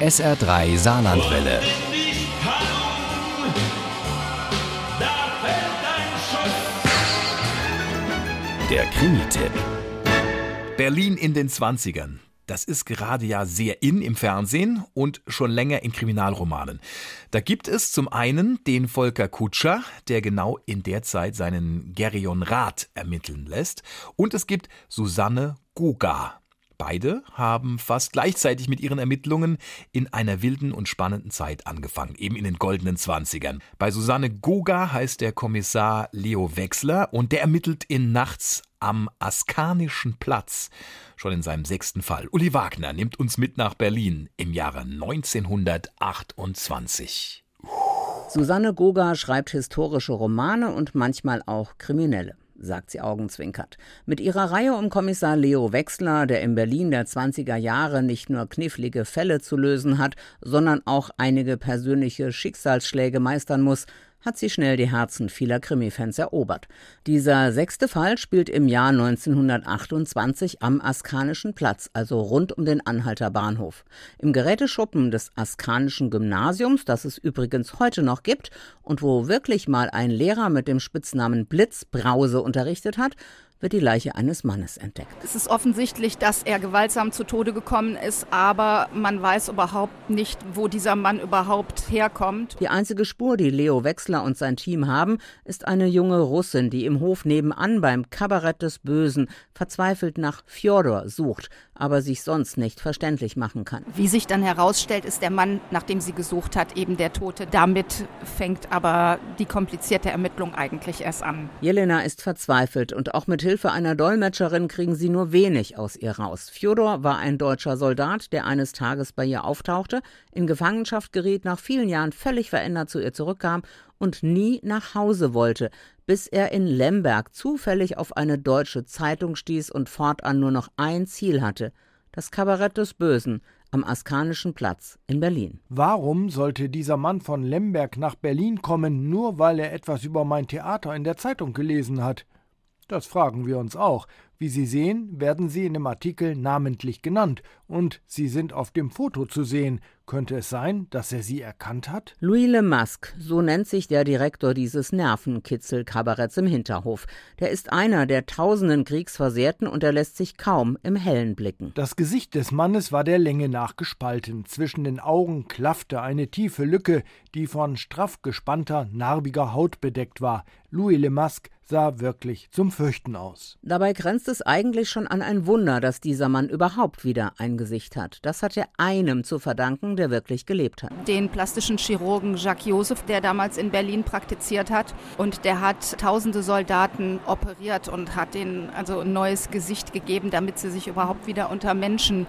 SR3 Saarlandwelle. Der Krimi-Tipp. Berlin in den 20ern. Das ist gerade ja sehr in im Fernsehen und schon länger in Kriminalromanen. Da gibt es zum einen den Volker Kutscher, der genau in der Zeit seinen Gerion Rath ermitteln lässt. Und es gibt Susanne Guga. Beide haben fast gleichzeitig mit ihren Ermittlungen in einer wilden und spannenden Zeit angefangen, eben in den goldenen Zwanzigern. Bei Susanne Guga heißt der Kommissar Leo Wechsler und der ermittelt in Nachts am Askanischen Platz. Schon in seinem sechsten Fall. Uli Wagner nimmt uns mit nach Berlin im Jahre 1928. Susanne Goga schreibt historische Romane und manchmal auch kriminelle sagt sie augenzwinkert. Mit ihrer Reihe um Kommissar Leo Wechsler, der in Berlin der 20er Jahre nicht nur knifflige Fälle zu lösen hat, sondern auch einige persönliche Schicksalsschläge meistern muss, hat sie schnell die Herzen vieler Krimi-Fans erobert. Dieser sechste Fall spielt im Jahr 1928 am Askanischen Platz, also rund um den Anhalter Bahnhof. Im Geräteschuppen des Askanischen Gymnasiums, das es übrigens heute noch gibt und wo wirklich mal ein Lehrer mit dem Spitznamen Blitzbrause unterrichtet hat, wird die Leiche eines Mannes entdeckt. Es ist offensichtlich, dass er gewaltsam zu Tode gekommen ist, aber man weiß überhaupt nicht, wo dieser Mann überhaupt herkommt. Die einzige Spur, die Leo Wechsler und sein Team haben, ist eine junge Russin, die im Hof nebenan beim Kabarett des Bösen verzweifelt nach Fjodor sucht, aber sich sonst nicht verständlich machen kann. Wie sich dann herausstellt, ist der Mann, nach dem sie gesucht hat, eben der Tote. Damit fängt aber die komplizierte Ermittlung eigentlich erst an. Jelena ist verzweifelt und auch mit Hilfe einer Dolmetscherin kriegen sie nur wenig aus ihr raus. Fjodor war ein deutscher Soldat, der eines Tages bei ihr auftauchte, in Gefangenschaft geriet, nach vielen Jahren völlig verändert zu ihr zurückkam und nie nach Hause wollte, bis er in Lemberg zufällig auf eine deutsche Zeitung stieß und fortan nur noch ein Ziel hatte, das Kabarett des Bösen am Askanischen Platz in Berlin. Warum sollte dieser Mann von Lemberg nach Berlin kommen, nur weil er etwas über mein Theater in der Zeitung gelesen hat? Das fragen wir uns auch. Wie Sie sehen, werden Sie in dem Artikel namentlich genannt und Sie sind auf dem Foto zu sehen. Könnte es sein, dass er Sie erkannt hat? Louis Le Masque, so nennt sich der Direktor dieses Nervenkitzel-Kabaretts im Hinterhof. Der ist einer der tausenden Kriegsversehrten und er lässt sich kaum im Hellen blicken. Das Gesicht des Mannes war der Länge nach gespalten. Zwischen den Augen klaffte eine tiefe Lücke, die von straff gespannter, narbiger Haut bedeckt war. Louis Le Masque sah wirklich zum Fürchten aus. Dabei grenzt es eigentlich schon an ein Wunder, dass dieser Mann überhaupt wieder ein Gesicht hat. Das hat er einem zu verdanken, der wirklich gelebt hat. Den plastischen Chirurgen Jacques Joseph, der damals in Berlin praktiziert hat und der hat tausende Soldaten operiert und hat ihnen also ein neues Gesicht gegeben, damit sie sich überhaupt wieder unter Menschen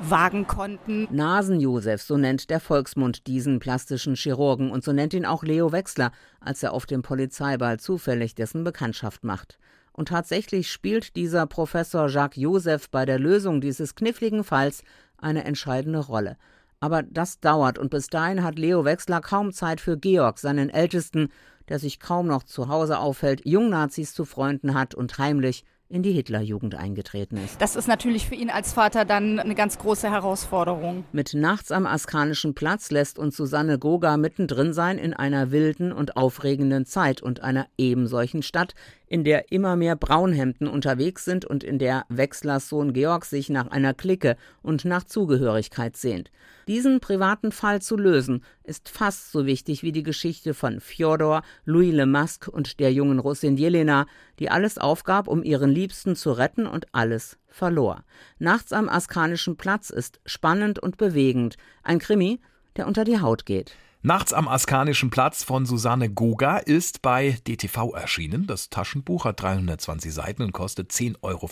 wagen konnten. Nasen-Josef, so nennt der Volksmund diesen plastischen Chirurgen und so nennt ihn auch Leo Wechsler, als er auf dem Polizeiball zufällig dessen Bekanntschaft macht. Und tatsächlich spielt dieser Professor Jacques Joseph bei der Lösung dieses kniffligen Falls eine entscheidende Rolle. Aber das dauert und bis dahin hat Leo Wechsler kaum Zeit für Georg, seinen Ältesten, der sich kaum noch zu Hause aufhält, Jungnazis zu Freunden hat und heimlich in die Hitlerjugend eingetreten ist. Das ist natürlich für ihn als Vater dann eine ganz große Herausforderung. Mit Nachts am Askanischen Platz lässt uns Susanne Goga mittendrin sein in einer wilden und aufregenden Zeit und einer ebensolchen Stadt, in der immer mehr Braunhemden unterwegs sind und in der Wechslers Sohn Georg sich nach einer Clique und nach Zugehörigkeit sehnt. Diesen privaten Fall zu lösen, ist fast so wichtig wie die Geschichte von Fjodor, Louis Le Masque und der jungen Russin Jelena, die alles aufgab, um ihren Liebsten zu retten und alles verlor. Nachts am Askanischen Platz ist spannend und bewegend, ein Krimi, der unter die Haut geht. Nachts am Askanischen Platz von Susanne Goga ist bei DTV erschienen. Das Taschenbuch hat 320 Seiten und kostet 10,95 Euro.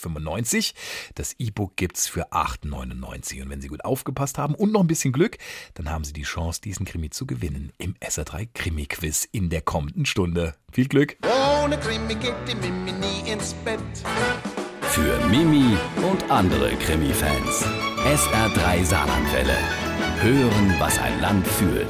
Das E-Book gibt's für 8,99 Und wenn Sie gut aufgepasst haben und noch ein bisschen Glück, dann haben Sie die Chance, diesen Krimi zu gewinnen im SR3 Krimi-Quiz in der kommenden Stunde. Viel Glück! Ohne Krimi geht die Mimi nie ins Bett. Für Mimi und andere Krimi-Fans. SR3 Saarlandwelle. Hören, was ein Land fühlt.